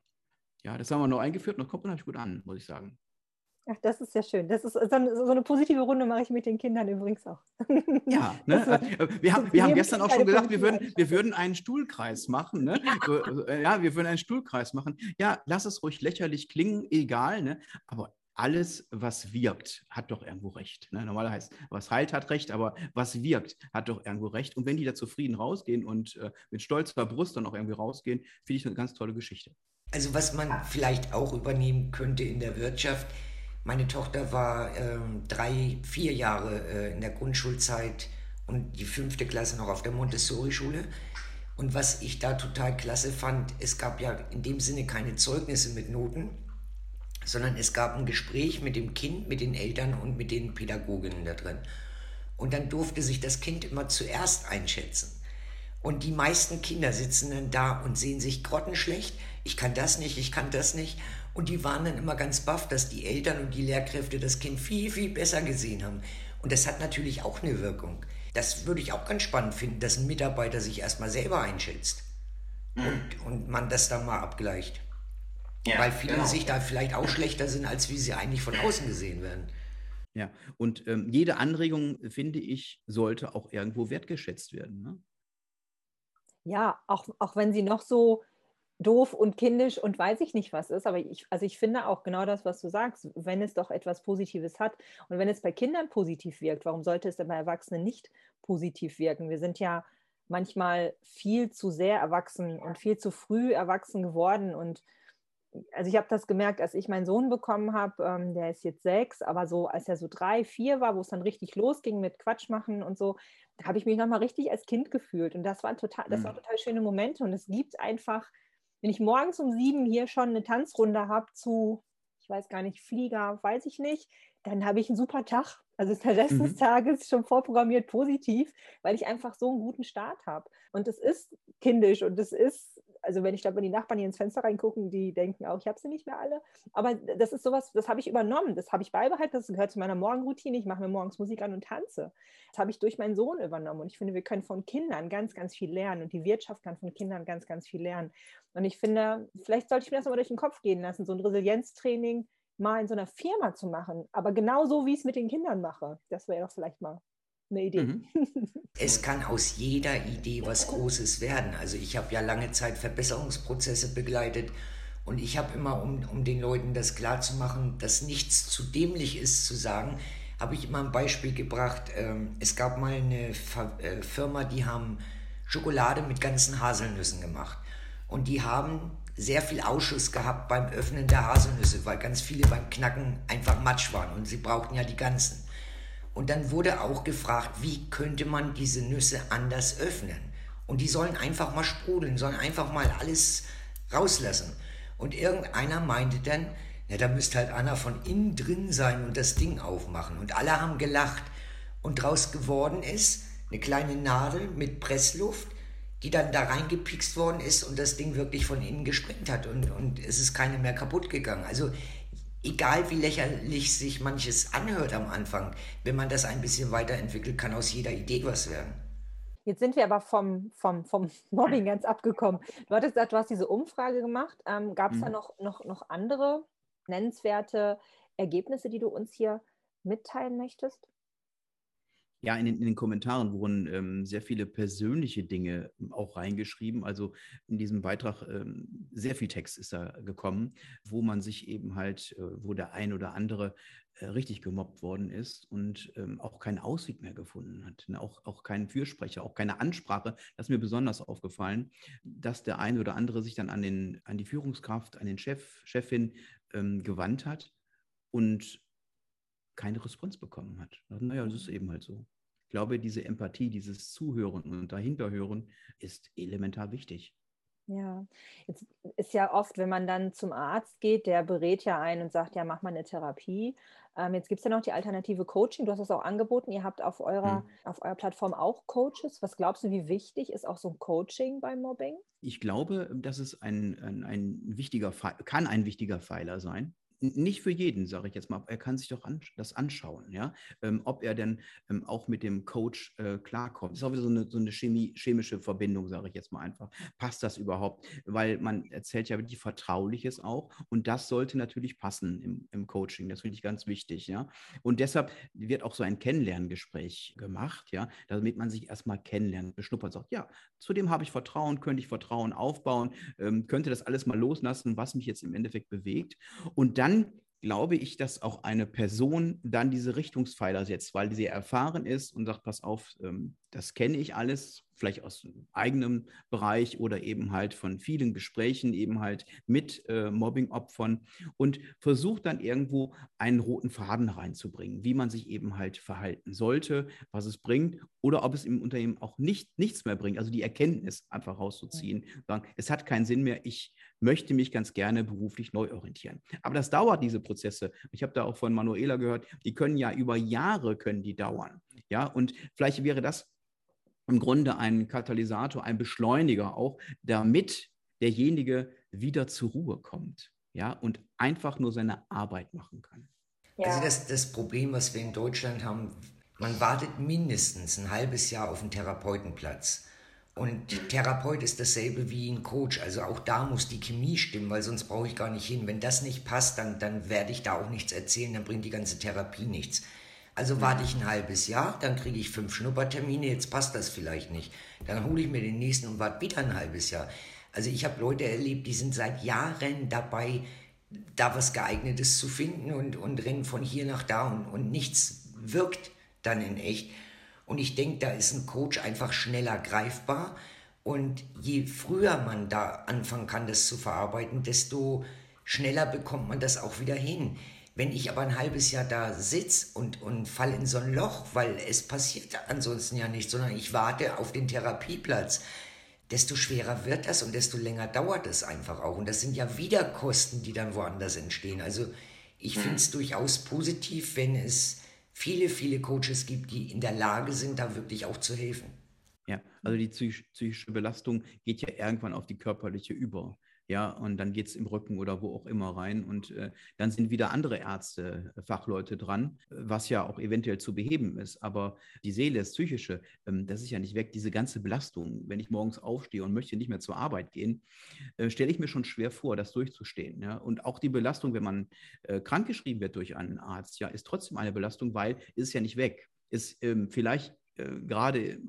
Ja, das haben wir noch eingeführt und das kommt unheimlich gut an, muss ich sagen. Ach, das ist ja schön. Das ist so eine, so eine positive Runde mache ich mit den Kindern übrigens auch. Ja, ne? Äh, wir, haben, wir haben gestern auch schon gesagt, wir würden, wir würden einen Stuhlkreis machen. Ne? Ja. ja, wir würden einen Stuhlkreis machen. Ja, lass es ruhig lächerlich klingen, egal, ne? aber alles, was wirkt, hat doch irgendwo recht. Ne? Normal heißt, was heilt, hat recht, aber was wirkt, hat doch irgendwo recht. Und wenn die da zufrieden rausgehen und äh, mit stolzer Brust dann auch irgendwie rausgehen, finde ich eine ganz tolle Geschichte. Also was man vielleicht auch übernehmen könnte in der Wirtschaft, meine Tochter war ähm, drei, vier Jahre äh, in der Grundschulzeit und die fünfte Klasse noch auf der Montessori-Schule. Und was ich da total klasse fand, es gab ja in dem Sinne keine Zeugnisse mit Noten, sondern es gab ein Gespräch mit dem Kind, mit den Eltern und mit den Pädagoginnen da drin. Und dann durfte sich das Kind immer zuerst einschätzen. Und die meisten Kinder sitzen dann da und sehen sich grottenschlecht. Ich kann das nicht, ich kann das nicht. Und die waren dann immer ganz baff, dass die Eltern und die Lehrkräfte das Kind viel, viel besser gesehen haben. Und das hat natürlich auch eine Wirkung. Das würde ich auch ganz spannend finden, dass ein Mitarbeiter sich erstmal selber einschätzt. Mhm. Und, und man das dann mal abgleicht. Ja, Weil viele genau. sich da vielleicht auch schlechter sind, als wie sie eigentlich von außen gesehen werden. Ja, und ähm, jede Anregung, finde ich, sollte auch irgendwo wertgeschätzt werden. Ne? Ja, auch, auch wenn sie noch so doof und kindisch und weiß ich nicht was ist, aber ich, also ich finde auch genau das, was du sagst, wenn es doch etwas Positives hat und wenn es bei Kindern positiv wirkt, warum sollte es denn bei Erwachsenen nicht positiv wirken? Wir sind ja manchmal viel zu sehr erwachsen und viel zu früh erwachsen geworden und also ich habe das gemerkt, als ich meinen Sohn bekommen habe, ähm, der ist jetzt sechs, aber so als er so drei, vier war, wo es dann richtig losging mit Quatsch machen und so, da habe ich mich nochmal richtig als Kind gefühlt. Und das waren total, das waren mhm. total schöne Momente. Und es gibt einfach, wenn ich morgens um sieben hier schon eine Tanzrunde habe zu, ich weiß gar nicht, Flieger, weiß ich nicht, dann habe ich einen super Tag. Also ist der Rest mhm. des Tages schon vorprogrammiert positiv, weil ich einfach so einen guten Start habe. Und es ist kindisch und es ist also wenn ich glaube, wenn die Nachbarn hier ins Fenster reingucken, die denken auch, ich habe sie nicht mehr alle. Aber das ist sowas, das habe ich übernommen, das habe ich beibehalten, das gehört zu meiner Morgenroutine. Ich mache mir morgens Musik an und tanze. Das habe ich durch meinen Sohn übernommen. Und ich finde, wir können von Kindern ganz, ganz viel lernen. Und die Wirtschaft kann von Kindern ganz, ganz viel lernen. Und ich finde, vielleicht sollte ich mir das mal durch den Kopf gehen lassen, so ein Resilienztraining mal in so einer Firma zu machen. Aber genau so, wie ich es mit den Kindern mache. Das wäre doch vielleicht mal eine Idee. Mhm. Es kann aus jeder Idee was Großes werden. Also ich habe ja lange Zeit Verbesserungsprozesse begleitet und ich habe immer, um, um den Leuten das klarzumachen, dass nichts zu dämlich ist zu sagen, habe ich immer ein Beispiel gebracht. Ähm, es gab mal eine äh, Firma, die haben Schokolade mit ganzen Haselnüssen gemacht. Und die haben sehr viel Ausschuss gehabt beim Öffnen der Haselnüsse, weil ganz viele beim Knacken einfach matsch waren und sie brauchten ja die ganzen. Und dann wurde auch gefragt, wie könnte man diese Nüsse anders öffnen? Und die sollen einfach mal sprudeln, sollen einfach mal alles rauslassen. Und irgendeiner meinte dann, ja, da müsste halt einer von innen drin sein und das Ding aufmachen. Und alle haben gelacht. Und draus geworden ist eine kleine Nadel mit Pressluft, die dann da reingepikst worden ist und das Ding wirklich von innen gesprengt hat. Und, und es ist keine mehr kaputt gegangen. Also egal wie lächerlich sich manches anhört am Anfang, wenn man das ein bisschen weiterentwickelt, kann aus jeder Idee was werden. Jetzt sind wir aber vom, vom, vom Mobbing ganz abgekommen. Du hattest gesagt, du hast diese Umfrage gemacht. Ähm, Gab es mhm. da noch, noch, noch andere nennenswerte Ergebnisse, die du uns hier mitteilen möchtest? Ja, in den, in den Kommentaren wurden ähm, sehr viele persönliche Dinge ähm, auch reingeschrieben. Also in diesem Beitrag ähm, sehr viel Text ist da gekommen, wo man sich eben halt, äh, wo der ein oder andere äh, richtig gemobbt worden ist und ähm, auch keinen Ausweg mehr gefunden hat, ne? auch, auch keinen Fürsprecher, auch keine Ansprache. Das ist mir besonders aufgefallen, dass der eine oder andere sich dann an, den, an die Führungskraft, an den Chef, Chefin ähm, gewandt hat und keine Response bekommen hat. Naja, das ist eben halt so. Ich glaube, diese Empathie, dieses Zuhören und dahinterhören ist elementar wichtig. Ja, jetzt ist ja oft, wenn man dann zum Arzt geht, der berät ja ein und sagt, ja, mach mal eine Therapie. Ähm, jetzt gibt es ja noch die alternative Coaching. Du hast das auch angeboten. Ihr habt auf eurer, hm. auf eurer Plattform auch Coaches. Was glaubst du, wie wichtig ist auch so ein Coaching beim Mobbing? Ich glaube, dass es ein, ein, ein wichtiger, kann ein wichtiger Pfeiler sein nicht für jeden, sage ich jetzt mal. Er kann sich doch an, das anschauen, ja. Ähm, ob er denn ähm, auch mit dem Coach äh, klarkommt. Das ist auch wieder so eine, so eine Chemie, chemische Verbindung, sage ich jetzt mal einfach. Passt das überhaupt? Weil man erzählt ja wirklich Vertrauliches auch und das sollte natürlich passen im, im Coaching. Das finde ich ganz wichtig, ja. Und deshalb wird auch so ein Kennenlerngespräch gemacht, ja, damit man sich erstmal kennenlernt, beschnuppert, sagt, ja, zu dem habe ich Vertrauen, könnte ich Vertrauen aufbauen, ähm, könnte das alles mal loslassen, was mich jetzt im Endeffekt bewegt. Und dann dann glaube ich, dass auch eine Person dann diese Richtungspfeiler setzt, weil sie erfahren ist und sagt, pass auf, ähm, das kenne ich alles, vielleicht aus eigenem Bereich oder eben halt von vielen Gesprächen eben halt mit äh, Mobbing-Opfern und versucht dann irgendwo einen roten Faden reinzubringen, wie man sich eben halt verhalten sollte, was es bringt oder ob es im Unternehmen auch nicht, nichts mehr bringt, also die Erkenntnis einfach rauszuziehen, sagen, es hat keinen Sinn mehr, ich möchte mich ganz gerne beruflich neu orientieren. Aber das dauert, diese Prozesse. Ich habe da auch von Manuela gehört, die können ja über Jahre können die dauern. Ja, und vielleicht wäre das im Grunde ein Katalysator, ein Beschleuniger auch, damit derjenige wieder zur Ruhe kommt, ja, und einfach nur seine Arbeit machen kann. Ja. Also das, das Problem, was wir in Deutschland haben, man wartet mindestens ein halbes Jahr auf einen Therapeutenplatz. Und Therapeut ist dasselbe wie ein Coach. Also auch da muss die Chemie stimmen, weil sonst brauche ich gar nicht hin. Wenn das nicht passt, dann, dann werde ich da auch nichts erzählen, dann bringt die ganze Therapie nichts. Also warte ich ein halbes Jahr, dann kriege ich fünf Schnuppertermine, jetzt passt das vielleicht nicht. Dann hole ich mir den nächsten und warte wieder ein halbes Jahr. Also ich habe Leute erlebt, die sind seit Jahren dabei, da was geeignetes zu finden und, und rennen von hier nach da und, und nichts wirkt dann in echt. Und ich denke, da ist ein Coach einfach schneller greifbar. Und je früher man da anfangen kann, das zu verarbeiten, desto schneller bekommt man das auch wieder hin. Wenn ich aber ein halbes Jahr da sitze und, und fall in so ein Loch, weil es passiert ansonsten ja nicht, sondern ich warte auf den Therapieplatz, desto schwerer wird das und desto länger dauert es einfach auch. Und das sind ja wieder Kosten, die dann woanders entstehen. Also ich finde es durchaus positiv, wenn es viele, viele Coaches gibt, die in der Lage sind, da wirklich auch zu helfen. Ja, also die psychische Belastung geht ja irgendwann auf die körperliche über ja, und dann geht es im Rücken oder wo auch immer rein und äh, dann sind wieder andere Ärzte, äh, Fachleute dran, was ja auch eventuell zu beheben ist. Aber die Seele, das Psychische, ähm, das ist ja nicht weg. Diese ganze Belastung, wenn ich morgens aufstehe und möchte nicht mehr zur Arbeit gehen, äh, stelle ich mir schon schwer vor, das durchzustehen. Ja? Und auch die Belastung, wenn man äh, krankgeschrieben wird durch einen Arzt, ja, ist trotzdem eine Belastung, weil ist ja nicht weg. Ist ähm, vielleicht äh, gerade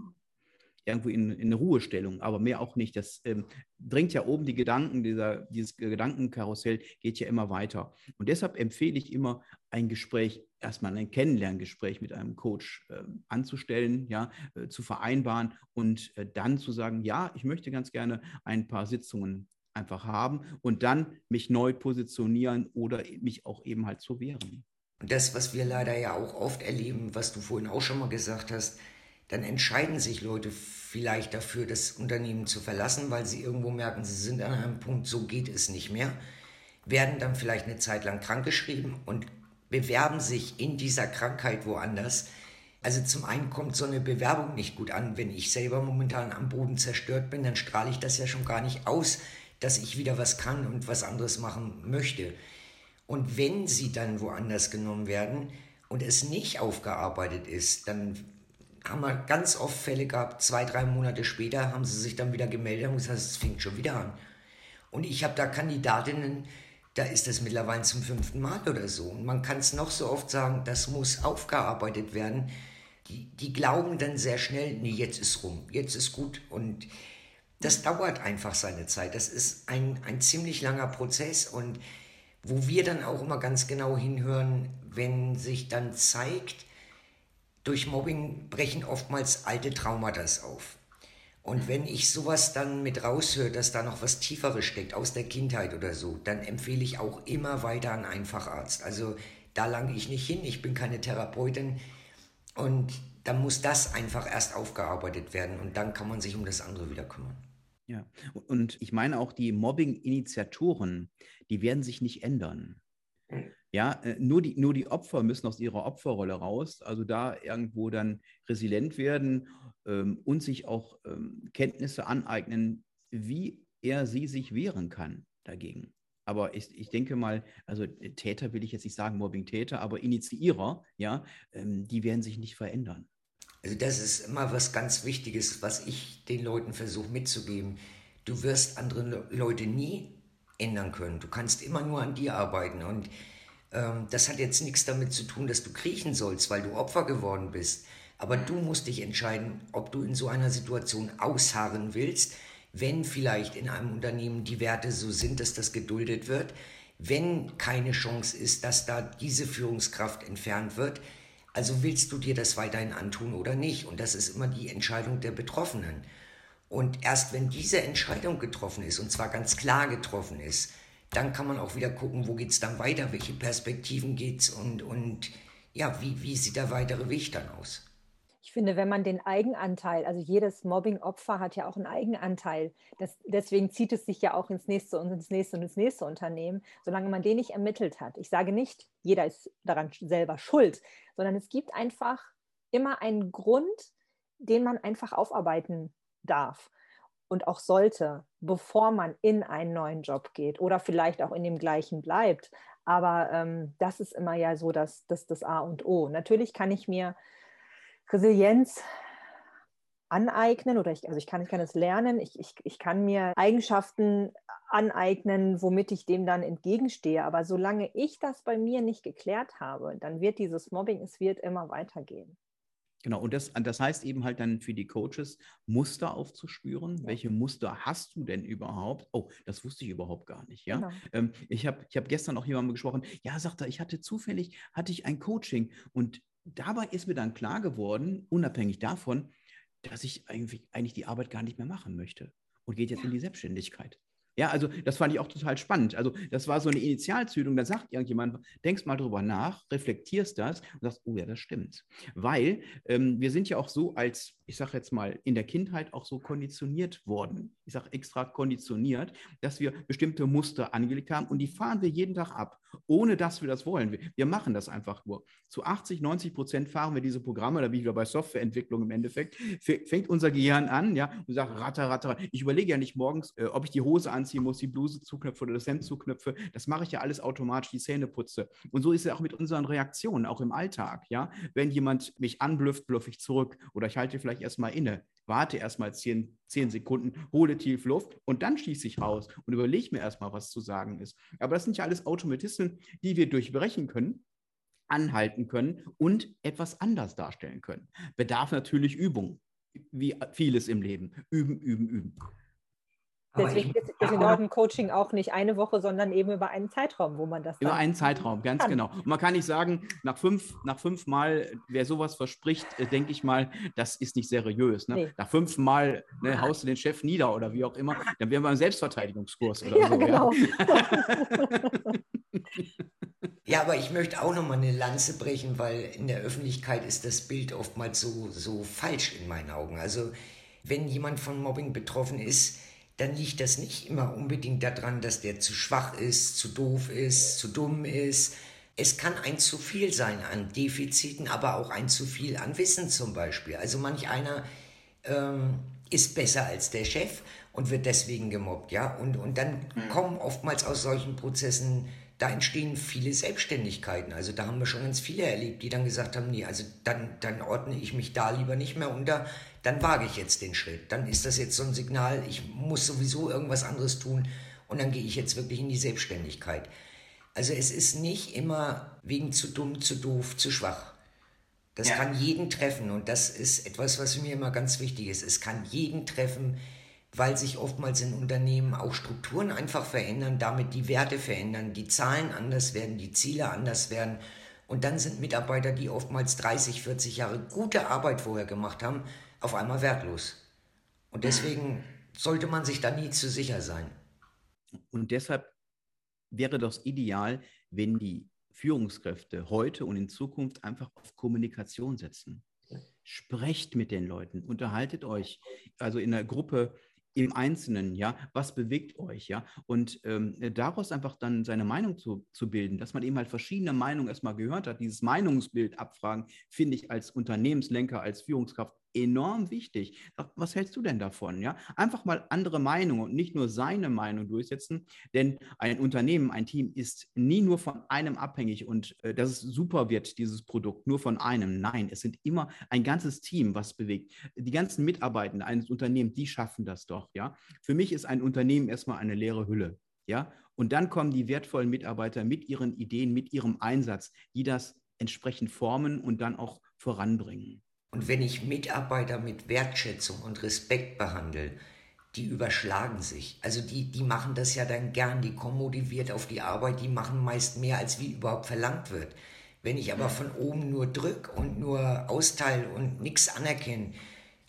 irgendwo in, in Ruhestellung, aber mehr auch nicht. Das ähm, bringt ja oben die Gedanken, dieser, dieses Gedankenkarussell geht ja immer weiter. Und deshalb empfehle ich immer, ein Gespräch, erstmal ein Kennenlerngespräch mit einem Coach äh, anzustellen, ja, äh, zu vereinbaren und äh, dann zu sagen, ja, ich möchte ganz gerne ein paar Sitzungen einfach haben und dann mich neu positionieren oder mich auch eben halt zu wehren. Und das, was wir leider ja auch oft erleben, was du vorhin auch schon mal gesagt hast, dann entscheiden sich Leute vielleicht dafür, das Unternehmen zu verlassen, weil sie irgendwo merken, sie sind an einem Punkt, so geht es nicht mehr, werden dann vielleicht eine Zeit lang krankgeschrieben und bewerben sich in dieser Krankheit woanders. Also zum einen kommt so eine Bewerbung nicht gut an. Wenn ich selber momentan am Boden zerstört bin, dann strahle ich das ja schon gar nicht aus, dass ich wieder was kann und was anderes machen möchte. Und wenn sie dann woanders genommen werden und es nicht aufgearbeitet ist, dann haben wir ganz oft Fälle gehabt, zwei, drei Monate später haben sie sich dann wieder gemeldet und gesagt, es fängt schon wieder an. Und ich habe da Kandidatinnen, da ist es mittlerweile zum fünften Mal oder so. Und man kann es noch so oft sagen, das muss aufgearbeitet werden. Die, die glauben dann sehr schnell, nee, jetzt ist rum, jetzt ist gut. Und das dauert einfach seine Zeit. Das ist ein, ein ziemlich langer Prozess und wo wir dann auch immer ganz genau hinhören, wenn sich dann zeigt, durch Mobbing brechen oftmals alte Traumata auf. Und wenn ich sowas dann mit raushöre, dass da noch was Tieferes steckt aus der Kindheit oder so, dann empfehle ich auch immer weiter an einen Facharzt. Also da lange ich nicht hin, ich bin keine Therapeutin und dann muss das einfach erst aufgearbeitet werden und dann kann man sich um das andere wieder kümmern. Ja, und ich meine auch die Mobbing-Initiatoren, die werden sich nicht ändern. Ja, äh, nur die, nur die Opfer müssen aus ihrer Opferrolle raus, also da irgendwo dann resilient werden ähm, und sich auch ähm, Kenntnisse aneignen, wie er sie sich wehren kann dagegen. Aber ich, ich denke mal, also äh, Täter will ich jetzt nicht sagen, Mobbing-Täter, aber Initiierer, ja, ähm, die werden sich nicht verändern. Also das ist immer was ganz Wichtiges, was ich den Leuten versuche mitzugeben. Du wirst andere Leute nie ändern können. Du kannst immer nur an dir arbeiten. Und das hat jetzt nichts damit zu tun, dass du kriechen sollst, weil du Opfer geworden bist. Aber du musst dich entscheiden, ob du in so einer Situation ausharren willst, wenn vielleicht in einem Unternehmen die Werte so sind, dass das geduldet wird, wenn keine Chance ist, dass da diese Führungskraft entfernt wird. Also willst du dir das weiterhin antun oder nicht? Und das ist immer die Entscheidung der Betroffenen. Und erst wenn diese Entscheidung getroffen ist, und zwar ganz klar getroffen ist, dann kann man auch wieder gucken, wo geht es dann weiter, welche Perspektiven geht es und, und ja, wie, wie sieht der weitere Weg dann aus? Ich finde, wenn man den Eigenanteil, also jedes Mobbing-Opfer hat ja auch einen Eigenanteil. Das, deswegen zieht es sich ja auch ins nächste und ins nächste und ins nächste Unternehmen, solange man den nicht ermittelt hat. Ich sage nicht, jeder ist daran selber schuld, sondern es gibt einfach immer einen Grund, den man einfach aufarbeiten darf und auch sollte, bevor man in einen neuen Job geht oder vielleicht auch in dem gleichen bleibt. Aber ähm, das ist immer ja so das, das, das A und O. Natürlich kann ich mir Resilienz aneignen oder ich, also ich kann, ich kann es lernen, ich, ich, ich kann mir Eigenschaften aneignen, womit ich dem dann entgegenstehe. Aber solange ich das bei mir nicht geklärt habe, dann wird dieses Mobbing, es wird immer weitergehen. Genau, und das, das heißt eben halt dann für die Coaches, Muster aufzuspüren. Ja. Welche Muster hast du denn überhaupt? Oh, das wusste ich überhaupt gar nicht. Ja? Genau. Ähm, ich habe ich hab gestern auch jemandem gesprochen, ja, sagt er, ich hatte zufällig, hatte ich ein Coaching und dabei ist mir dann klar geworden, unabhängig davon, dass ich eigentlich, eigentlich die Arbeit gar nicht mehr machen möchte und geht jetzt ja. in die Selbstständigkeit. Ja, also das fand ich auch total spannend. Also das war so eine Initialzündung, da sagt irgendjemand, denkst mal drüber nach, reflektierst das und sagst, oh ja, das stimmt. Weil ähm, wir sind ja auch so als, ich sage jetzt mal, in der Kindheit auch so konditioniert worden. Ich sage extra konditioniert, dass wir bestimmte Muster angelegt haben und die fahren wir jeden Tag ab, ohne dass wir das wollen. Wir, wir machen das einfach nur. Zu 80, 90 Prozent fahren wir diese Programme, da bin ich wieder bei Softwareentwicklung im Endeffekt, fängt unser Gehirn an, ja, und sagt, ratter, ratter. Ich überlege ja nicht morgens, äh, ob ich die Hose an anziehen muss, die Bluse zuknöpfe oder das Hemd zuknöpfe. Das mache ich ja alles automatisch, die Zähne putze. Und so ist es auch mit unseren Reaktionen, auch im Alltag. Ja? Wenn jemand mich anblüfft, bluffe ich zurück oder ich halte vielleicht erstmal inne, warte erstmal zehn, zehn Sekunden, hole tief Luft und dann schieße ich raus und überlege mir erstmal, was zu sagen ist. Aber das sind ja alles Automatismen, die wir durchbrechen können anhalten können und etwas anders darstellen können. Bedarf natürlich Übung. wie vieles im Leben. Üben, üben, üben. Deswegen ist das Norton-Coaching auch nicht eine Woche, sondern eben über einen Zeitraum, wo man das. Über einen Zeitraum, ganz kann. genau. Und man kann nicht sagen, nach fünf, nach fünf Mal, wer sowas verspricht, äh, denke ich mal, das ist nicht seriös. Ne? Nee. Nach fünf Mal ne, haust du den Chef nieder oder wie auch immer, dann wären wir im Selbstverteidigungskurs oder ja, so. Genau. Ja. ja, aber ich möchte auch nochmal eine Lanze brechen, weil in der Öffentlichkeit ist das Bild oftmals so, so falsch in meinen Augen. Also wenn jemand von Mobbing betroffen ist, dann liegt das nicht immer unbedingt daran, dass der zu schwach ist, zu doof ist, zu dumm ist. Es kann ein zu viel sein an Defiziten, aber auch ein zu viel an Wissen zum Beispiel. Also manch einer ähm, ist besser als der Chef und wird deswegen gemobbt, ja. Und, und dann mhm. kommen oftmals aus solchen Prozessen, da entstehen viele Selbstständigkeiten. Also da haben wir schon ganz viele erlebt, die dann gesagt haben, nee, also dann, dann ordne ich mich da lieber nicht mehr unter, dann wage ich jetzt den Schritt. Dann ist das jetzt so ein Signal, ich muss sowieso irgendwas anderes tun und dann gehe ich jetzt wirklich in die Selbstständigkeit. Also es ist nicht immer wegen zu dumm, zu doof, zu schwach. Das ja. kann jeden treffen und das ist etwas, was mir immer ganz wichtig ist. Es kann jeden treffen, weil sich oftmals in Unternehmen auch Strukturen einfach verändern, damit die Werte verändern, die Zahlen anders werden, die Ziele anders werden. Und dann sind Mitarbeiter, die oftmals 30, 40 Jahre gute Arbeit vorher gemacht haben, auf einmal wertlos. Und deswegen sollte man sich da nie zu sicher sein. Und deshalb wäre das ideal, wenn die Führungskräfte heute und in Zukunft einfach auf Kommunikation setzen. Sprecht mit den Leuten, unterhaltet euch. Also in der Gruppe im Einzelnen, ja, was bewegt euch, ja, und ähm, daraus einfach dann seine Meinung zu, zu bilden, dass man eben halt verschiedene Meinungen erstmal gehört hat, dieses Meinungsbild abfragen, finde ich als Unternehmenslenker, als Führungskraft enorm wichtig. Was hältst du denn davon? Ja, einfach mal andere Meinungen und nicht nur seine Meinung durchsetzen, denn ein Unternehmen, ein Team ist nie nur von einem abhängig und äh, dass es super wird, dieses Produkt, nur von einem. Nein, es sind immer ein ganzes Team, was bewegt. Die ganzen Mitarbeitenden eines Unternehmens, die schaffen das doch. Ja, für mich ist ein Unternehmen erstmal eine leere Hülle. Ja, und dann kommen die wertvollen Mitarbeiter mit ihren Ideen, mit ihrem Einsatz, die das entsprechend formen und dann auch voranbringen. Und wenn ich Mitarbeiter mit Wertschätzung und Respekt behandle, die überschlagen sich. Also die, die machen das ja dann gern, die kommen motiviert auf die Arbeit, die machen meist mehr, als wie überhaupt verlangt wird. Wenn ich aber von oben nur drück und nur austeile und nichts anerkenne,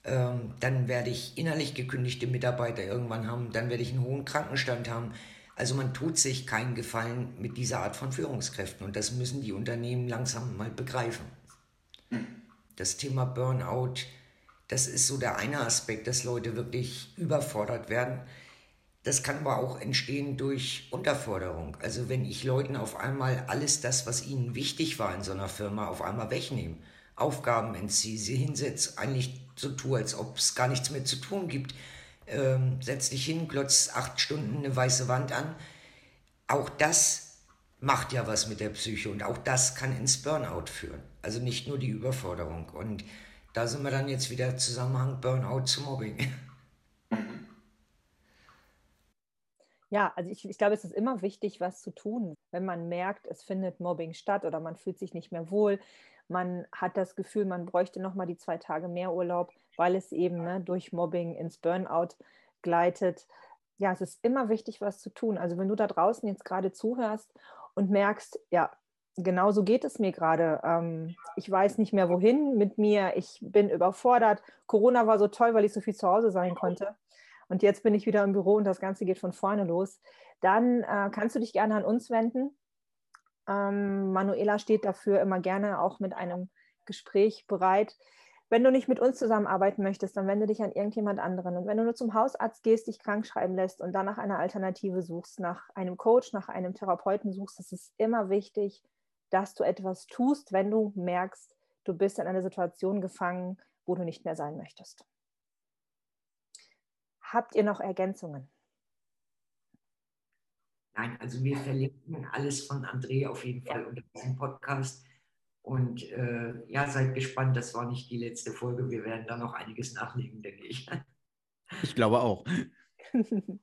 ähm, dann werde ich innerlich gekündigte Mitarbeiter irgendwann haben, dann werde ich einen hohen Krankenstand haben. Also man tut sich keinen Gefallen mit dieser Art von Führungskräften und das müssen die Unternehmen langsam mal begreifen. Hm das Thema Burnout, das ist so der eine Aspekt, dass Leute wirklich überfordert werden. Das kann aber auch entstehen durch Unterforderung. Also wenn ich Leuten auf einmal alles das, was ihnen wichtig war in so einer Firma, auf einmal wegnehme, Aufgaben entziehe, sie hinsetze, eigentlich so tue, als ob es gar nichts mehr zu tun gibt, ähm, setz dich hin, glotz acht Stunden eine weiße Wand an. Auch das macht ja was mit der Psyche und auch das kann ins Burnout führen. Also nicht nur die Überforderung. Und da sind wir dann jetzt wieder Zusammenhang Burnout zu Mobbing. Ja, also ich, ich glaube, es ist immer wichtig, was zu tun, wenn man merkt, es findet Mobbing statt oder man fühlt sich nicht mehr wohl. Man hat das Gefühl, man bräuchte noch mal die zwei Tage mehr Urlaub, weil es eben ne, durch Mobbing ins Burnout gleitet. Ja, es ist immer wichtig, was zu tun. Also wenn du da draußen jetzt gerade zuhörst und merkst, ja, genau so geht es mir gerade. Ähm, ich weiß nicht mehr wohin mit mir. Ich bin überfordert. Corona war so toll, weil ich so viel zu Hause sein konnte. Und jetzt bin ich wieder im Büro und das Ganze geht von vorne los. Dann äh, kannst du dich gerne an uns wenden. Ähm, Manuela steht dafür immer gerne auch mit einem Gespräch bereit. Wenn du nicht mit uns zusammenarbeiten möchtest, dann wende dich an irgendjemand anderen. Und wenn du nur zum Hausarzt gehst, dich krank schreiben lässt und dann nach einer Alternative suchst, nach einem Coach, nach einem Therapeuten suchst, ist es immer wichtig, dass du etwas tust, wenn du merkst, du bist in einer Situation gefangen, wo du nicht mehr sein möchtest. Habt ihr noch Ergänzungen? Nein, also wir verlinken alles von André auf jeden Fall unter diesem Podcast. Und äh, ja, seid gespannt, das war nicht die letzte Folge. Wir werden da noch einiges nachlegen, denke ich. Ich glaube auch.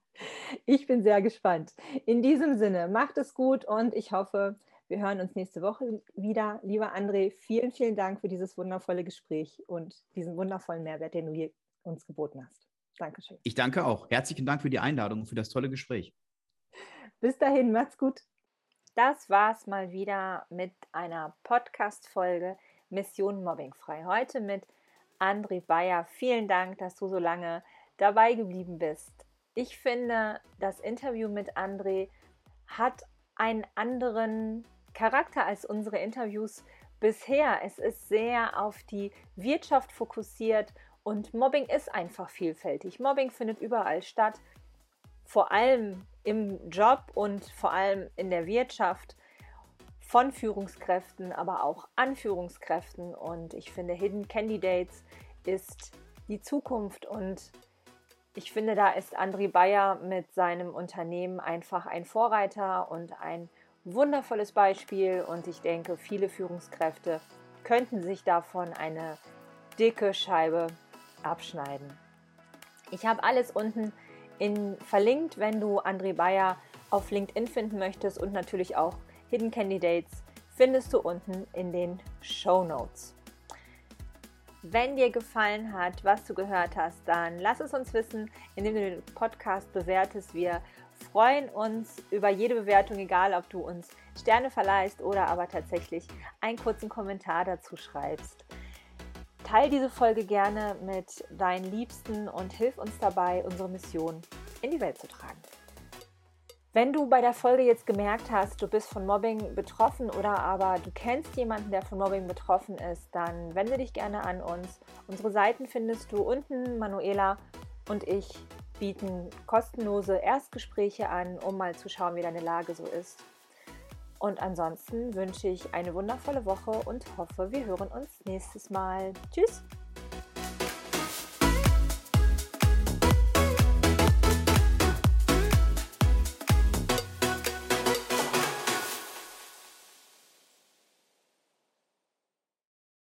Ich bin sehr gespannt. In diesem Sinne, macht es gut und ich hoffe, Wir hören uns nächste Woche wieder. Lieber André, vielen, vielen Dank für dieses wundervolle Gespräch und diesen wundervollen Mehrwert, den du uns geboten hast. Dankeschön. Ich danke auch. Herzlichen Dank für die Einladung und für das tolle Gespräch. Bis dahin, macht's gut. Das war's mal wieder mit einer Podcast-Folge Mission Mobbingfrei. Heute mit André Bayer. Vielen Dank, dass du so lange dabei geblieben bist. Ich finde, das Interview mit André hat einen anderen Charakter als unsere Interviews bisher. Es ist sehr auf die Wirtschaft fokussiert und Mobbing ist einfach vielfältig. Mobbing findet überall statt, vor allem im Job und vor allem in der Wirtschaft von Führungskräften, aber auch an Führungskräften. Und ich finde, Hidden Candidates ist die Zukunft und ich finde, da ist André Bayer mit seinem Unternehmen einfach ein Vorreiter und ein wundervolles Beispiel. Und ich denke, viele Führungskräfte könnten sich davon eine dicke Scheibe abschneiden. Ich habe alles unten in, verlinkt, wenn du André Bayer auf LinkedIn finden möchtest und natürlich auch Hidden Candidates findest du unten in den Show Notes. Wenn dir gefallen hat, was du gehört hast, dann lass es uns wissen, indem du den Podcast bewertest. Wir freuen uns über jede Bewertung, egal ob du uns Sterne verleihst oder aber tatsächlich einen kurzen Kommentar dazu schreibst. Teil diese Folge gerne mit deinen Liebsten und hilf uns dabei, unsere Mission in die Welt zu tragen. Wenn du bei der Folge jetzt gemerkt hast, du bist von Mobbing betroffen oder aber du kennst jemanden, der von Mobbing betroffen ist, dann wende dich gerne an uns. Unsere Seiten findest du unten. Manuela und ich bieten kostenlose Erstgespräche an, um mal zu schauen, wie deine Lage so ist. Und ansonsten wünsche ich eine wundervolle Woche und hoffe, wir hören uns nächstes Mal. Tschüss!